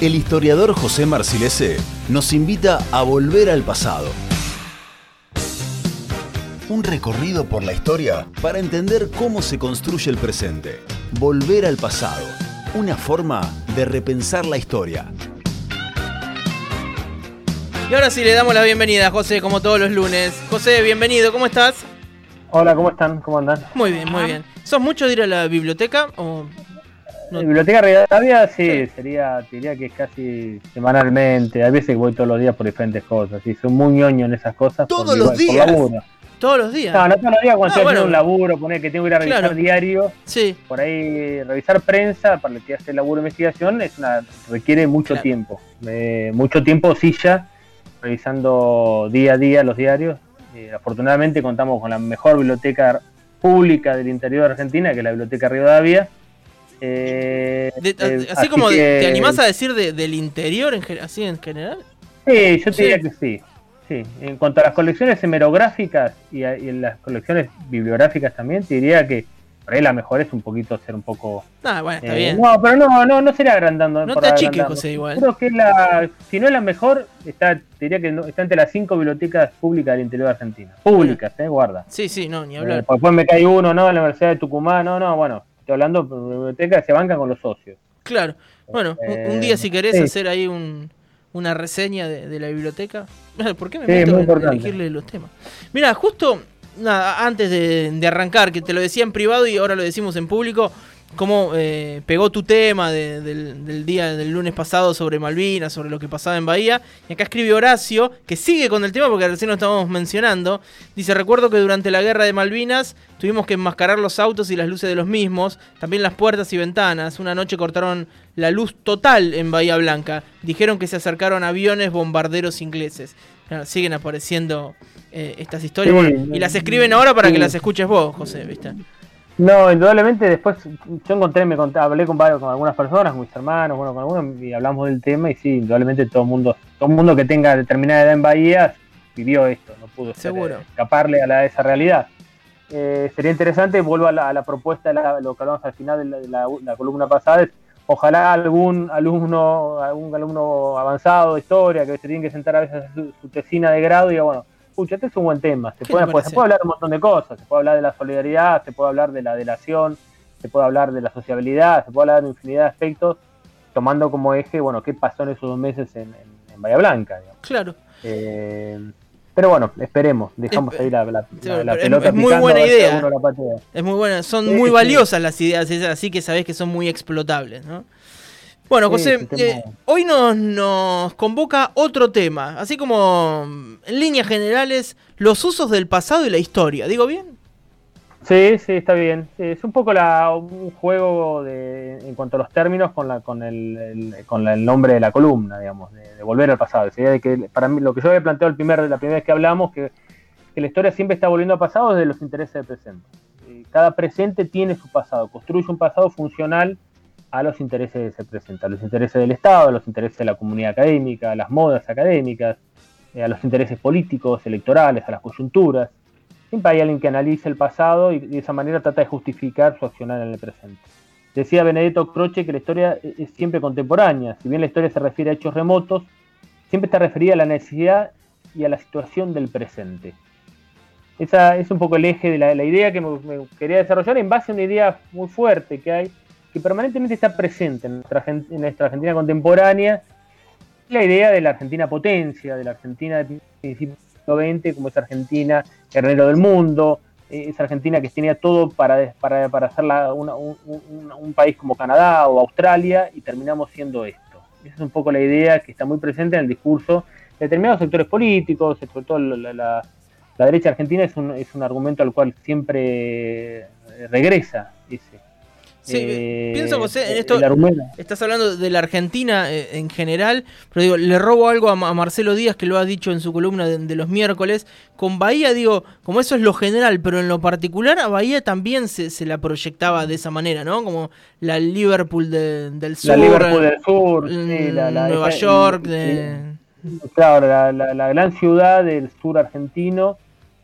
el historiador José Marcilese nos invita a volver al pasado. Un recorrido por la historia para entender cómo se construye el presente. Volver al pasado. Una forma de repensar la historia. Y ahora sí le damos la bienvenida a José, como todos los lunes. José, bienvenido, ¿cómo estás? Hola, ¿cómo están? ¿Cómo andan? Muy bien, muy bien. ¿Sos mucho de ir a la biblioteca o la Biblioteca Rivadavia, sí, sería, diría que es casi semanalmente. Hay veces voy todos los días por diferentes cosas. Y soy muy ñoño en esas cosas. ¿Todos los días? ¿Todos los días? No, no todos los días cuando ah, estoy haciendo un laburo, poner que tengo que ir a revisar diario. Sí. Por ahí, revisar prensa para el que hace laburo de investigación es una, requiere mucho tiempo. mucho tiempo silla, revisando día a día los diarios. afortunadamente contamos con la mejor biblioteca pública del interior de Argentina, que es la Biblioteca Rivadavia eh, eh, así, como te animás a decir del interior, en, así en general. Sí, yo te diría que sí. Sí, en cuanto a las colecciones hemerográficas y, en las colecciones bibliográficas también, te diría que por ahí la mejor es un poquito ser un poco. Ah, bueno, está eh, bien. No, pero no, no, no sería agrandando. No te achiques, José, igual. Creo que la, si no es la mejor, está, te diría que está entre las cinco bibliotecas públicas del interior de Argentina. Públicas, eh, guarda. Sí, sí, no, ni hablar. después me cae uno, ¿no? En la Universidad de Tucumán, no, no, bueno hablando de biblioteca, se bancan con los socios. Claro. Bueno, un, día si querés hacer ahí un, una reseña de, la biblioteca. ¿Por qué me meto a elegirle los temas? Mira, justo nada, antes de, de, arrancar, que te lo decía en privado y ahora lo decimos en público, cómo eh, pegó tu tema del, día del lunes pasado sobre Malvinas, sobre lo que pasaba en Bahía. Y acá escribe Horacio, que sigue con el tema porque recién lo estábamos mencionando. Dice, recuerdo que durante la guerra de Malvinas tuvimos que enmascarar los autos y las luces de los mismos, también las puertas y ventanas. Una noche cortaron la luz total en Bahía Blanca. Dijeron que se acercaron aviones bombarderos ingleses. siguen apareciendo eh, estas historias. y las escriben ahora para que las escuches vos, José, ¿viste? No, indudablemente después yo encontré, me hablé con varios, con algunas personas, con mis hermanos, bueno, con algunos y hablamos del tema y sí, indudablemente todo mundo, todo mundo que tenga determinada edad en Bahía vivió esto, no pudo Seguro. escaparle a, la, esa realidad. Eh, sería interesante, vuelvo a la, propuesta, de lo que hablamos al final de la, columna pasada, es ojalá algún alumno, algún alumno avanzado de historia que se tiene que sentar a veces a su, su tesina de grado y diga, bueno, escucha, este es un buen tema. Se puede, se puede hablar de un montón de cosas. Se puede hablar de la solidaridad, se puede hablar de la delación, se puede hablar de la sociabilidad, se puede hablar de infinidad de aspectos, tomando como eje, bueno, qué pasó en esos dos meses en, en, Bahía Blanca. Claro. Eh, pero bueno, esperemos, dejamos ahí la, la, pelota. Es muy buena idea. Es muy buena, son muy valiosas las ideas, así que sabés que son muy explotables, ¿no? Bueno, José, eh, hoy nos, nos convoca otro tema, así como en líneas generales, los usos del pasado y la historia. ¿Digo bien? Sí, sí, está bien. es un poco la, un juego de, en cuanto a los términos con, la, con, el, con el nombre de la columna, digamos, de, volver al pasado. de que para mí, lo que yo había planteado el primer, la primera vez que hablamos, que, que la historia siempre está volviendo al pasado desde los intereses del presente. Cada presente tiene su pasado, construye un pasado funcional a los intereses que se presentan, a los intereses del Estado, a los intereses de la comunidad académica, a las modas académicas, eh, a los intereses políticos, electorales, a las coyunturas. Siempre hay alguien que analiza el pasado y de esa manera trata de justificar su accionar en el presente. Decía Benedetto Croce que la historia es siempre contemporánea, si bien la historia se refiere a hechos remotos, siempre está referida a la necesidad y a la situación del presente. Esa es un poco el eje de la, idea que me, quería desarrollar en base a una idea muy fuerte que hay que permanentemente está presente en nuestra, en nuestra Argentina contemporánea, la idea de la Argentina potencia, de la Argentina del principio XX, como esa Argentina guerrero del mundo, eh, esa Argentina que tenía todo para, para, para hacerla un, un, país como Canadá o Australia y terminamos siendo esto. Esa es un poco la idea que está muy presente en el discurso de determinados sectores políticos, sobre todo la, la, la derecha argentina es un, es un argumento al cual siempre regresa ese, Sí, eh, pienso, José, en esto. Estás hablando de la Argentina eh, en general, pero digo, le robo algo a, Marcelo Díaz que lo ha dicho en su columna de, los miércoles. Con Bahía, digo, como eso es lo general, pero en lo particular a Bahía también se, la proyectaba de esa manera, ¿no? Como la Liverpool del sur. La Liverpool del sur, Nueva York. Claro, la, gran ciudad del sur argentino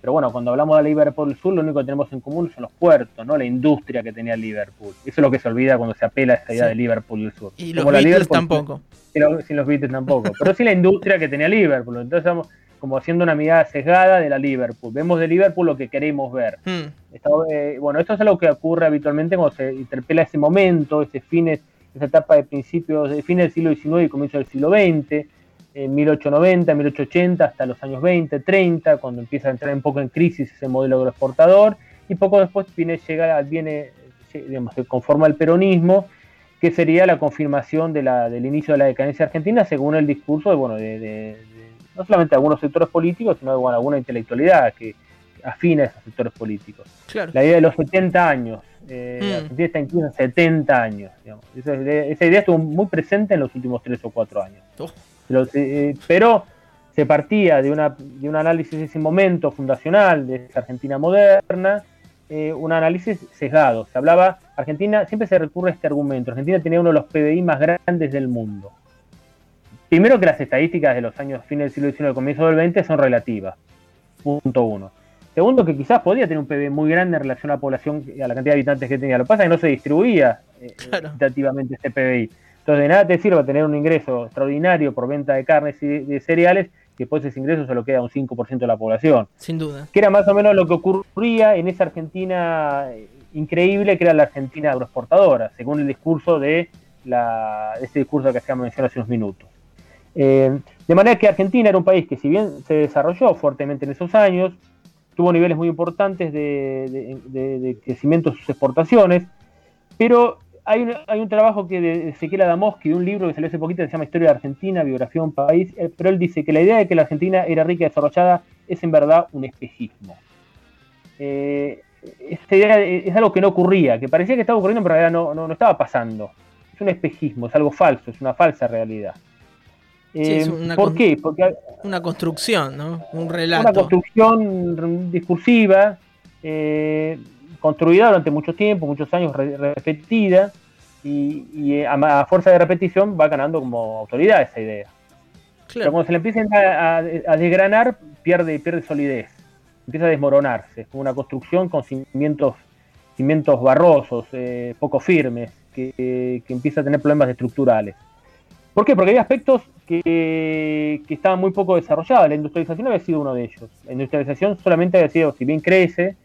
Pero bueno, cuando hablamos de Liverpool Sur, lo único que tenemos en común son los puertos, ¿no? La industria que tenía Liverpool. Eso es lo que se olvida cuando se apela a esta idea de Liverpool del Sur. Y los Beatles tampoco. Sin los Beatles tampoco. Pero sí la industria que tenía Liverpool. Entonces estamos como haciendo una mirada sesgada de la Liverpool. Vemos de Liverpool lo que queremos ver. Hmm. Eh, bueno, esto es algo que ocurre habitualmente cuando se interpela ese momento, ese fines, esa etapa de principios, de fines del siglo XIX y comienzo del siglo XX en 1890, 1880, hasta los años 20, 30, cuando empieza a entrar un poco en crisis ese modelo agroexportador, y poco después viene, llega, viene, digamos, se conforma el peronismo, que sería la confirmación de la, del inicio de la decadencia argentina, según el discurso de, bueno, de, no solamente de algunos sectores políticos, sino de bueno, alguna intelectualidad que afina a esos sectores políticos. La idea de los 70 años, eh, mm. Argentina está incluso en 70 años. Digamos. Esa, esa, idea estuvo muy presente en los últimos 3 o 4 años. Oh. Eh, pero se partía de, una, de un análisis en ese momento fundacional de esa Argentina moderna, eh, un análisis sesgado. Se hablaba, Argentina, siempre se recurre a este argumento, Argentina tenía uno de los PBI más grandes del mundo. Primero que las estadísticas de los años fines del siglo XIX y comienzo del XX son relativas. Punto uno. Segundo, que quizás podía tener un PBI muy grande en relación a la población, a la cantidad de habitantes que tenía. Lo que pasa es que no se distribuía eh, este PBI. Entonces, de nada te sirve tener un ingreso extraordinario por venta de carnes y de cereales, que después ese ingreso se lo queda un 5% de la población. Sin duda. Que era más o menos lo que ocurría en esa Argentina eh, increíble, que era la Argentina agroexportadora, según el discurso de, la, ese discurso que hacíamos mención hace unos minutos. Eh, de manera que Argentina era un país que si bien se desarrolló fuertemente en esos años, tuvo niveles muy importantes de, de crecimiento de sus exportaciones, pero hay un, hay un trabajo que de Ezequiel Adamoski, de un libro que salió hace poquito que se llama Historia de Argentina, biografía de un país, eh, pero él dice que la idea de que la Argentina era rica y desarrollada es en verdad un espejismo. Eh, esta idea es algo que no ocurría, que parecía que estaba ocurriendo, pero en realidad no, no, estaba pasando. Es un espejismo, es algo falso, es una falsa realidad. Eh, ¿Por qué? Porque una construcción, ¿no? Un relato. Una construcción discursiva. Eh, construida durante mucho tiempo, muchos años repetida, y, eh, a, fuerza de repetición va ganando como autoridad esa idea. Pero cuando se le empieza a, desgranar, pierde, pierde solidez, empieza a desmoronarse, es como una construcción con cimientos, cimientos barrosos, eh, poco firmes, que, empieza a tener problemas estructurales. ¿Por qué? Porque hay aspectos que, que, estaban muy poco desarrollados. La industrialización había sido uno de ellos. La industrialización solamente había sido, si bien crece,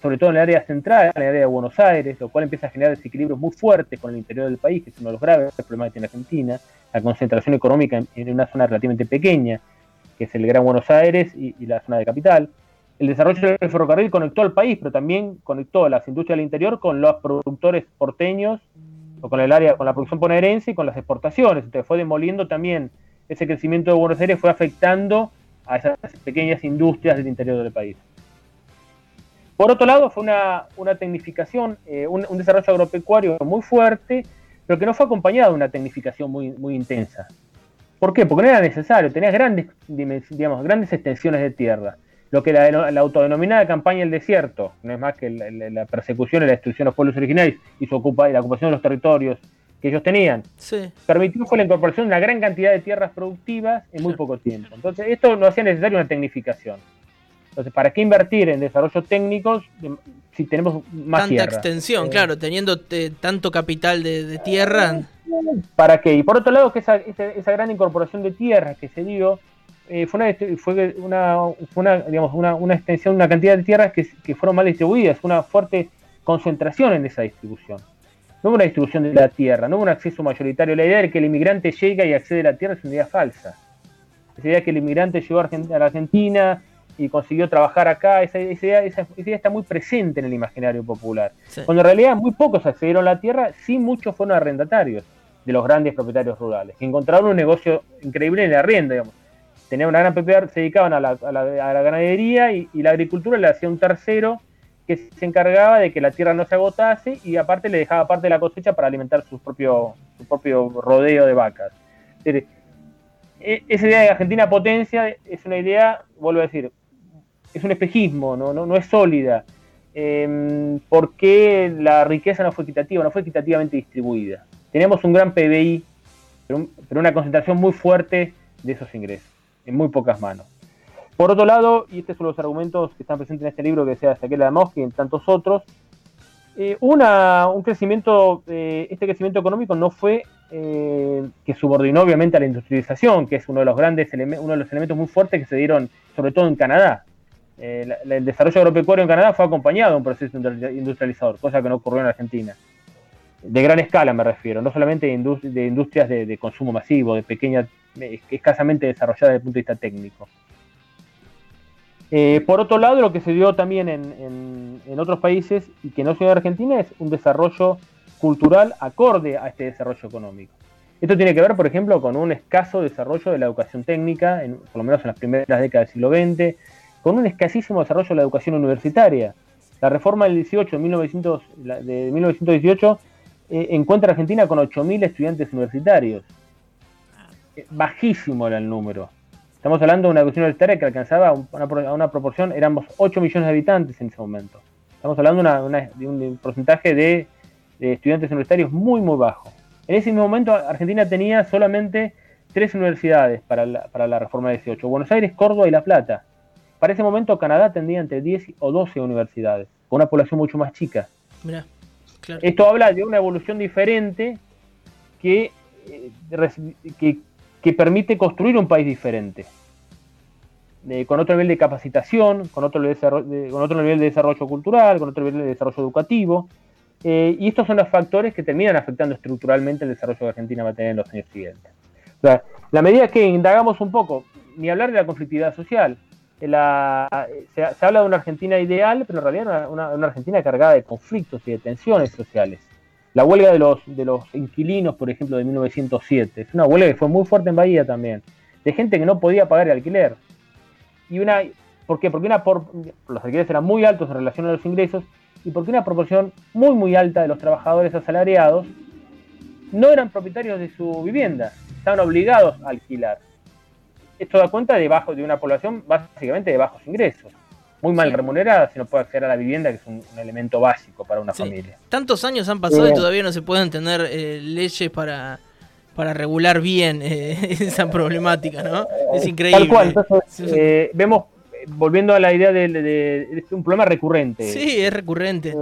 sobre todo en el área central, en el área de Buenos Aires, lo cual empieza a generar desequilibrios muy fuertes con el interior del país, que es uno de los graves problemas que tiene Argentina, la concentración económica en, una zona relativamente pequeña, que es el Gran Buenos Aires y, la zona de capital. El desarrollo del ferrocarril conectó al país, pero también conectó las industrias del interior con los productores porteños, o con el área, con la producción bonaerense y con las exportaciones. Entonces fue demoliendo también ese crecimiento de Buenos Aires, fue afectando a esas pequeñas industrias del interior del país. Por otro lado, fue una, tecnificación, eh, un, desarrollo agropecuario muy fuerte, pero que no fue acompañado de una tecnificación muy, muy intensa. ¿Por qué? Porque no era necesario, tenías grandes, digamos, grandes extensiones de tierra. Lo que la, autodenominada campaña del desierto, no es más que la, persecución y la destrucción de los pueblos originarios y, su ocupa, y la ocupación de los territorios que ellos tenían, permitió fue la incorporación de una gran cantidad de tierras productivas en muy poco tiempo. Entonces, esto no hacía necesario una tecnificación. Entonces, ¿para qué invertir en desarrollo técnicos si tenemos más Tanta extensión, eh, claro, teniendo tanto capital de, tierra. ¿Para qué? Y por otro lado, que esa, esa, gran incorporación de tierra que se dio eh, fue, una, fue una, una, digamos, una, una, extensión, una cantidad de tierras que, que fueron mal distribuidas, una fuerte concentración en esa distribución. No hubo una distribución de la tierra, no hubo un acceso mayoritario. La idea de que el inmigrante llega y accede a la tierra es una idea falsa. Esa idea de que el inmigrante llegó a la Argentina, y consiguió trabajar acá, esa, idea, está muy presente en el imaginario popular. Cuando en realidad muy pocos accedieron a la tierra, sí muchos fueron arrendatarios de los grandes propietarios rurales, que encontraron un negocio increíble en la arrienda, digamos. Tenían una gran propiedad, se dedicaban a la, ganadería y, la agricultura le hacía un tercero que se encargaba de que la tierra no se agotase y aparte le dejaba parte de la cosecha para alimentar su propio, su propio rodeo de vacas. E, esa idea de Argentina potencia es una idea, vuelvo a decir, es un espejismo, no, no, no es sólida. Eh, porque la riqueza no fue equitativa, no fue equitativamente distribuida. Tenemos un gran PBI, pero, una concentración muy fuerte de esos ingresos, en muy pocas manos. Por otro lado, y estos son los argumentos que están presentes en este libro que decía Saquela de y en tantos otros, eh, una, un crecimiento, eh, este crecimiento económico no fue eh, que subordinó obviamente a la industrialización, que es uno de los grandes uno de los elementos muy fuertes que se dieron sobre todo en Canadá. El desarrollo agropecuario en Canadá fue acompañado de un proceso industrializador, cosa que no ocurrió en Argentina. De gran escala me refiero, no solamente de, industrias de, consumo masivo, de pequeña, escasamente desarrolladas desde el punto de vista técnico. Eh, por otro lado, lo que se dio también en, otros países y que no se dio en Argentina es un desarrollo cultural acorde a este desarrollo económico. Esto tiene que ver, por ejemplo, con un escaso desarrollo de la educación técnica, por lo menos en las primeras décadas del siglo XX, con un escasísimo desarrollo de la educación universitaria. La reforma del 18, 1900, de 1918 eh, encuentra a Argentina con 8.000 estudiantes universitarios. Eh, bajísimo era el número. Estamos hablando de una educación universitaria que alcanzaba una, una proporción, éramos 8 millones de habitantes en ese momento. Estamos hablando de, un porcentaje de, estudiantes universitarios muy, muy bajo. En ese momento Argentina tenía solamente tres universidades para la, para la reforma de 18, Buenos Aires, Córdoba y La Plata. Para ese momento Canadá tendría entre 10 o 12 universidades, con una población mucho más chica. Esto habla de una evolución diferente que, eh, que, que permite construir un país diferente, con otro nivel de capacitación, con otro, nivel de, con otro nivel de desarrollo cultural, con otro nivel de desarrollo educativo. Eh, y estos son los factores que terminan afectando estructuralmente el desarrollo de Argentina va a tener en los años siguientes. la medida que indagamos un poco, ni hablar de la conflictividad social, se, habla de una Argentina ideal, pero en realidad una, una Argentina cargada de conflictos y de tensiones sociales. La huelga de los, de los inquilinos, por ejemplo, de 1907, es una huelga que fue muy fuerte en Bahía también, de gente que no podía pagar el alquiler. Y una, ¿Por qué? Porque una por, los alquileres eran muy altos en relación a los ingresos y porque una proporción muy muy alta de los trabajadores asalariados no eran propietarios de su vivienda, estaban obligados a alquilar. Esto da cuenta de, bajo, de una población básicamente de bajos ingresos muy mal remunerada si no puede acceder a la vivienda, que es un, elemento básico para una familia. Tantos años han pasado y todavía no se pueden tener eh, leyes para, para regular bien eh, esa problemática, ¿no? Es increíble. Tal cual, entonces eh, vemos, volviendo a la idea de, un problema recurrente. Sí, es recurrente.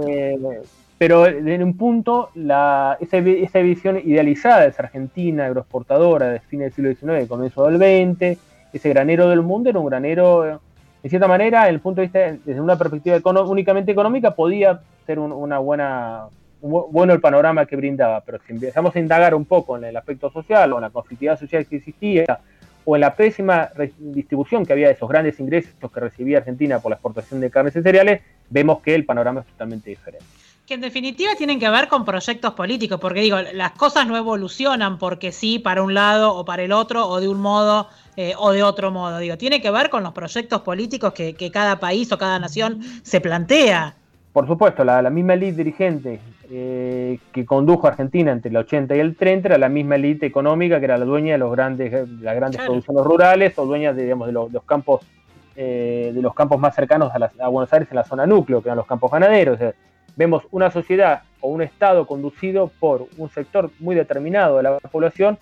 Pero en un punto, la, esa, esa, visión idealizada de esa Argentina agroexportadora de fines del siglo XIX, comienzo del XX, ese granero del mundo era un granero de cierta manera, desde el punto de vista, desde una perspectiva únicamente económica, podía ser una buena, bueno el panorama que brindaba, pero si empezamos a indagar un poco en el aspecto social o en la conflictividad social que existía, o en la pésima distribución que había de esos grandes ingresos que recibía Argentina por la exportación de carnes y cereales, vemos que el panorama es totalmente diferente. Que en definitiva tienen que ver con proyectos políticos, porque digo, las cosas no evolucionan porque sí para un lado o para el otro, o de un modo eh, o de otro modo. Digo, tiene que ver con los proyectos políticos que, cada país o cada nación se plantea. Por supuesto, la, misma élite dirigente eh, que condujo a Argentina entre el 80 y el 30 era la misma élite económica que era la dueña de los grandes, las grandes producciones rurales o dueña de, digamos, de, los, campos eh, de los campos más cercanos a, Buenos Aires en la zona núcleo, que eran los campos ganaderos. Vemos una sociedad o un Estado conducido por un sector muy determinado de la población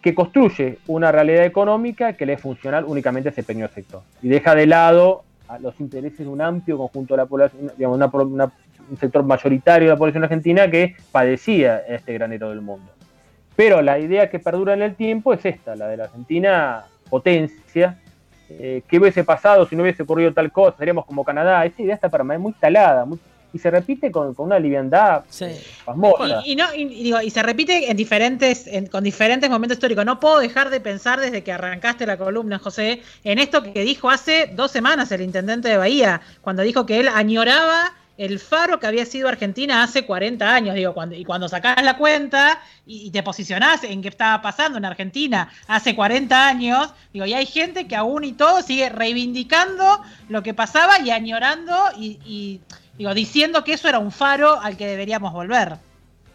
que construye una realidad económica que le es funcional únicamente a ese pequeño sector y deja de lado a los intereses de un amplio conjunto de la población, digamos, un sector mayoritario de la población argentina que padecía este granero del mundo. Pero la idea que perdura en el tiempo es esta, la de la Argentina potencia. Eh, ¿Qué hubiese pasado si no hubiese ocurrido tal cosa? Seríamos como Canadá. Esa idea está para mí muy instalada, muy y se repite con, una liviandad sí. Y, no, digo, y se repite en diferentes, con diferentes momentos históricos. No puedo dejar de pensar desde que arrancaste la columna, José, en esto que dijo hace dos semanas el intendente de Bahía, cuando dijo que él añoraba el faro que había sido Argentina hace 40 años, digo, cuando, y cuando sacás la cuenta y, te posicionás en qué estaba pasando en Argentina hace 40 años, digo, y hay gente que aún y todo sigue reivindicando lo que pasaba y añorando y Digo, diciendo que eso era un faro al que deberíamos volver.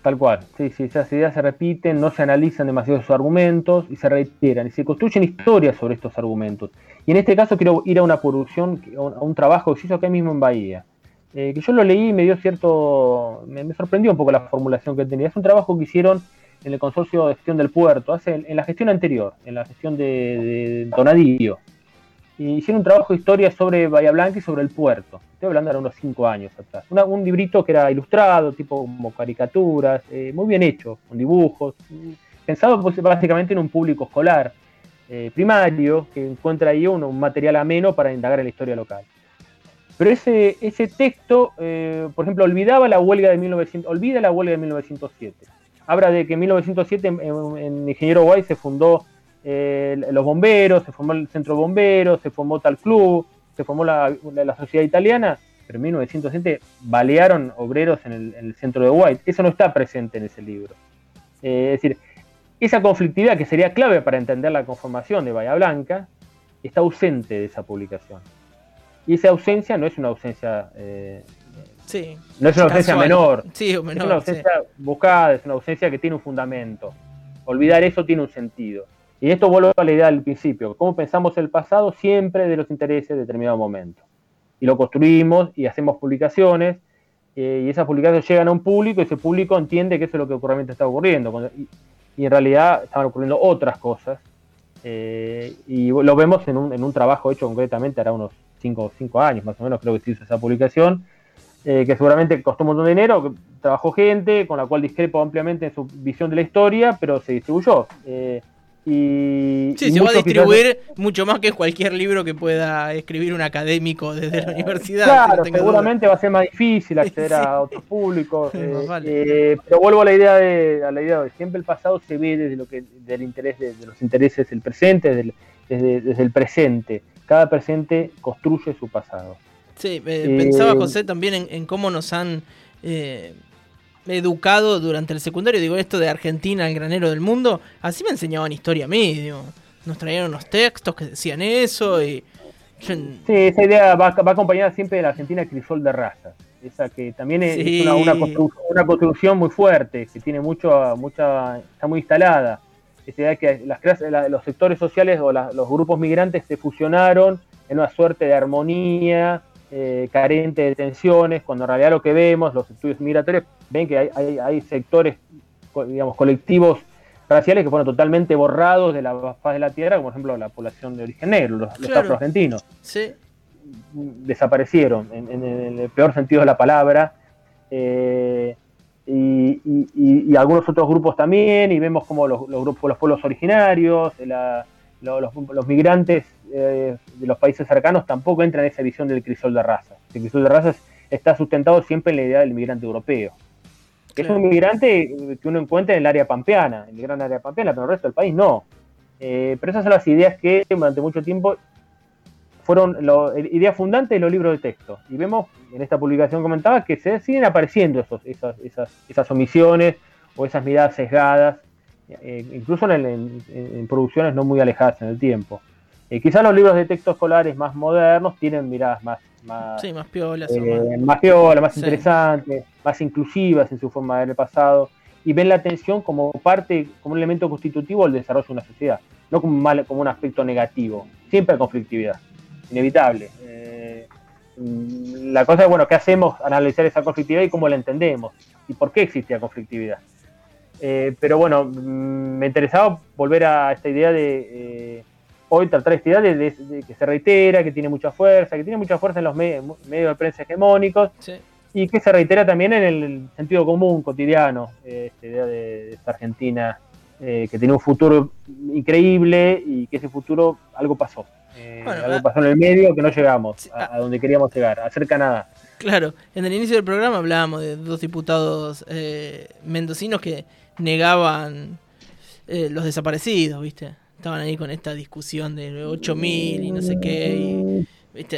Tal cual, sí, sí, esas ideas se repiten, no se analizan demasiado sus argumentos y se reiteran y se construyen historias sobre estos argumentos. Y en este caso quiero ir a una producción, a un, trabajo que se hizo acá mismo en Bahía, eh, que yo lo leí y me dio cierto, me, sorprendió un poco la formulación que tenía. Es un trabajo que hicieron en el consorcio de gestión del puerto, hace en la gestión anterior, en la gestión de, de Donadillo. Y hicieron un trabajo de historia sobre Bahía Blanca y sobre el puerto. Estoy hablando de unos cinco años atrás. un librito que era ilustrado, tipo como caricaturas, eh, muy bien hecho, con dibujos, pensado pues, básicamente en un público escolar eh, primario que encuentra ahí un, un, material ameno para indagar en la historia local. Pero ese, ese texto, eh, por ejemplo, olvidaba la huelga de 1900, olvida la huelga de 1907. Habla de que en 1907 en, Ingeniero Guay se fundó eh, los bomberos, se formó el centro de bomberos, se formó tal club, se formó la, sociedad italiana, pero en 1907 balearon obreros en el, centro de White. Eso no está presente en ese libro. es decir, esa conflictividad que sería clave para entender la conformación de Bahía Blanca está ausente de esa publicación. Y esa ausencia no es una ausencia. Eh, no es una ausencia menor. Sí, menor. Es una ausencia buscada, es una ausencia que tiene un fundamento. Olvidar eso tiene un sentido. Y esto vuelve a la idea del principio. Cómo pensamos el pasado siempre de los intereses de determinado momento. Y lo construimos y hacemos publicaciones. Eh, y esas publicaciones llegan a un público y ese público entiende que eso es lo que realmente está ocurriendo y en realidad estaban ocurriendo otras cosas. Eh, y lo vemos en un, en un, trabajo hecho concretamente, hará unos 5 cinco, años más o menos, creo que se hizo esa publicación, eh, que seguramente costó un montón de dinero, que trabajó gente con la cual discrepo ampliamente en su visión de la historia, pero se distribuyó. Y, sí, se va a distribuir mucho más que cualquier libro que pueda escribir un académico desde la universidad. Claro, seguramente va a ser más difícil acceder a otros públicos. Eh, eh, pero vuelvo a la idea de, a la idea de siempre el pasado se ve desde lo que del interés de, los intereses del presente, desde, desde, el presente. Cada presente construye su pasado. Sí, eh, pensaba José también en, en cómo nos han educado durante el secundario, digo esto de Argentina, el granero del mundo, así me enseñaban historia a mí, nos traían unos textos que decían eso y... Sí, esa idea va, acompañada siempre de la Argentina crisol de raza, esa que también es una, una, construcción muy fuerte, que tiene mucho, mucha, está muy instalada. Esa idea que las clases, los sectores sociales o los grupos migrantes se fusionaron en una suerte de armonía, eh, carente de tensiones, cuando en realidad lo que vemos, los estudios migratorios, ven que hay, sectores, digamos, colectivos raciales que fueron totalmente borrados de la faz de la tierra, como por ejemplo la población de origen negro, los, afroargentinos. Desaparecieron, en, el peor sentido de la palabra. Eh, y, algunos otros grupos también, y vemos como los, grupos, los pueblos originarios, los, migrantes eh, de los países cercanos tampoco entran en esa visión del crisol de razas. El crisol de razas está sustentado siempre en la idea del migrante europeo. Que es un migrante que uno encuentra en el área pampeana, en el gran área pampeana, pero en el resto del país no. Eh, pero esas son las ideas que durante mucho tiempo fueron ideas fundantes de los libros de texto. Y vemos, en esta publicación comentaba, que se siguen apareciendo esos, esas, esas, esas omisiones o esas miradas sesgadas, eh, incluso en, producciones no muy alejadas en el tiempo. Eh, quizás los libros de texto escolares más modernos tienen miradas más, más, más piolas, eh, más, piola, más interesantes, más inclusivas en su forma de ver el pasado, y ven la atención como parte, como un elemento constitutivo del desarrollo de una sociedad, no como un, mal, como un aspecto negativo. Siempre hay conflictividad, inevitable. Eh, la cosa es, bueno, ¿qué hacemos? Analizar esa conflictividad y cómo la entendemos, y por qué existía conflictividad. pero bueno, mm, me interesaba volver a esta idea de hoy tratar esta idea de, que se reitera, que tiene mucha fuerza, que tiene mucha fuerza en los medios de prensa hegemónicos y que se reitera también en el sentido común cotidiano, eh, esta idea de, esta Argentina eh, que tiene un futuro increíble y que ese futuro algo pasó. Eh, algo ah, pasó en el medio que no llegamos a, a, donde queríamos llegar, a ser Canadá. Claro, en el inicio del programa hablábamos de dos diputados mendocinos que negaban los desaparecidos, ¿viste? Estaban ahí con esta discusión de 8000 y no sé qué.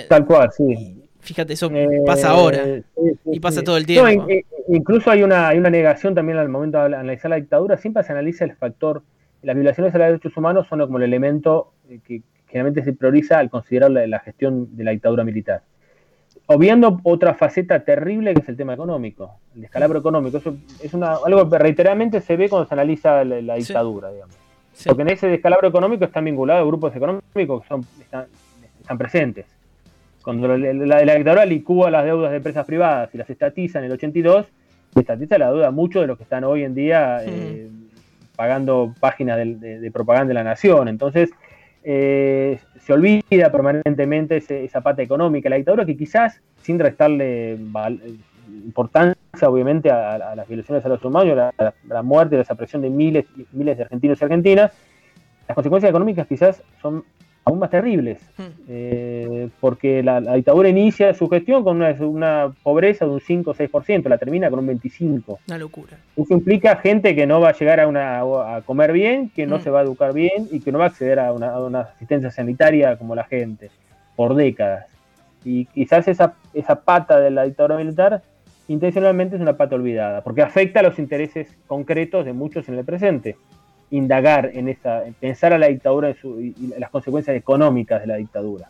Tal cual, sí. Fíjate, eso eh, pasa ahora y pasa todo el tiempo. incluso hay una, hay una negación también al momento de analizar la dictadura, siempre se analiza el factor, las violaciones a los derechos humanos son como el elemento que generalmente se prioriza al considerar la, gestión de la dictadura militar. Obviando otra faceta terrible que es el tema económico, el descalabro económico. Eso es una, algo que reiteradamente se ve cuando se analiza la, dictadura, digamos. Porque en ese descalabro económico están vinculados grupos económicos que son, están, presentes. Cuando la, la, dictadura licúa las deudas de empresas privadas y las estatiza en el 82, estatiza la deuda mucho de los que están hoy en día eh, pagando páginas de, propaganda de la nación. Entonces, eh, se olvida permanentemente esa pata económica la dictadura que quizás, sin restarle importancia obviamente a, las violaciones a los humanos, a la, la, muerte y la desaparición de miles y miles de argentinos y argentinas, las consecuencias económicas quizás son aún más terribles, hmm. eh, porque la, dictadura inicia su gestión con una, pobreza de un 5 o 6%, la termina con un 25%. Una locura. Eso implica gente que no va a llegar a, una, a comer bien, que no hmm. se va a educar bien y que no va a acceder a una, asistencia sanitaria como la gente, por décadas. Y quizás esa, esa pata de la dictadura militar intencionalmente es una pata olvidada, porque afecta a los intereses concretos de muchos en el presente indagar en esa, pensar a la dictadura y, las consecuencias económicas de la dictadura.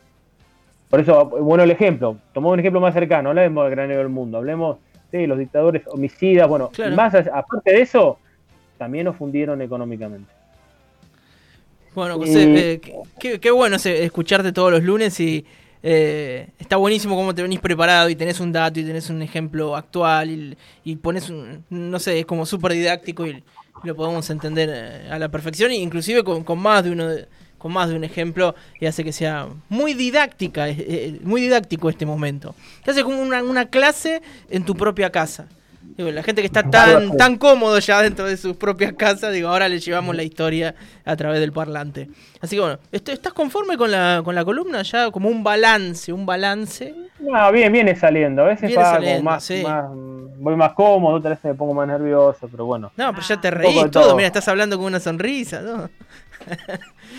Por eso, bueno el ejemplo, tomamos un ejemplo más cercano, hablemos del granero del mundo, hablemos de los dictadores homicidas, bueno, más aparte de eso, también nos fundieron económicamente. Bueno, José, eh, qué, bueno escucharte todos los lunes y eh, está buenísimo cómo te venís preparado y tenés un dato y tenés un ejemplo actual y, pones un, no sé, es como súper didáctico y, lo podemos entender eh, a la perfección, inclusive con, con más de uno con más de un ejemplo y hace que sea muy didáctica, eh, eh, muy didáctico este momento. Que hace como una clase en tu propia casa. La gente que está tan, tan cómodo ya dentro de sus propias casas, digo, ahora le llevamos la historia a través del parlante. Así que bueno, ¿estás conforme con la, con la columna? Ya como un balance, un balance. No, bien, viene saliendo. A veces más, voy más cómodo, otra vez me pongo más nervioso, pero bueno. No, pero ya te reí todo. todo. Mira, estás hablando con una sonrisa, ¿no?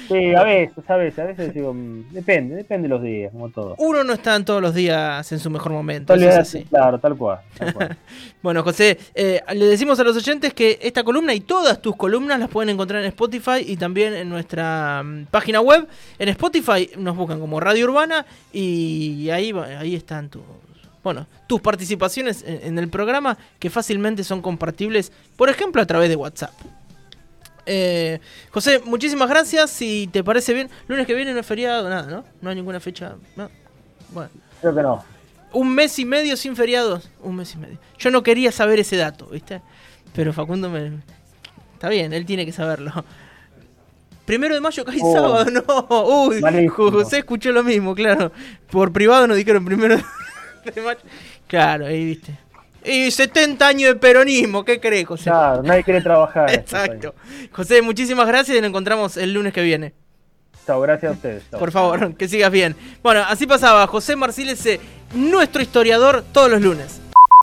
Sí, a veces, a veces, a veces digo, mm, depende, depende de los días, como todo. Uno no está todos los días en su mejor momento. Claro, tal cual. bueno, José, eh, le decimos a los oyentes que esta columna y todas tus columnas las pueden encontrar en Spotify y también en nuestra mm, página web. En Spotify nos buscan como Radio Urbana y ahí, ahí están tus bueno, tus participaciones en el programa que fácilmente son compartibles, por ejemplo, a través de WhatsApp. Eh, José, muchísimas gracias. Si te parece bien, lunes que viene no es feriado, nada, ¿no? No hay ninguna fecha. Bueno. Creo que no. Un mes y medio sin feriados. Un mes y medio. Yo no quería saber ese dato, ¿viste? Pero Facundo me. Está bien, él tiene que saberlo. Primero de mayo cae oh. sábado, no. Uy, José escuchó lo mismo, claro. Por privado nos dijeron primero de mayo. Claro, ahí viste. Y 70 años de peronismo, ¿qué crees, José? Claro, nadie quiere trabajar. Exacto. José, muchísimas gracias y nos encontramos el lunes que viene. Chao, gracias a ustedes. Por favor, que sigas bien. Bueno, así pasaba José Marcílez, nuestro historiador, todos los lunes.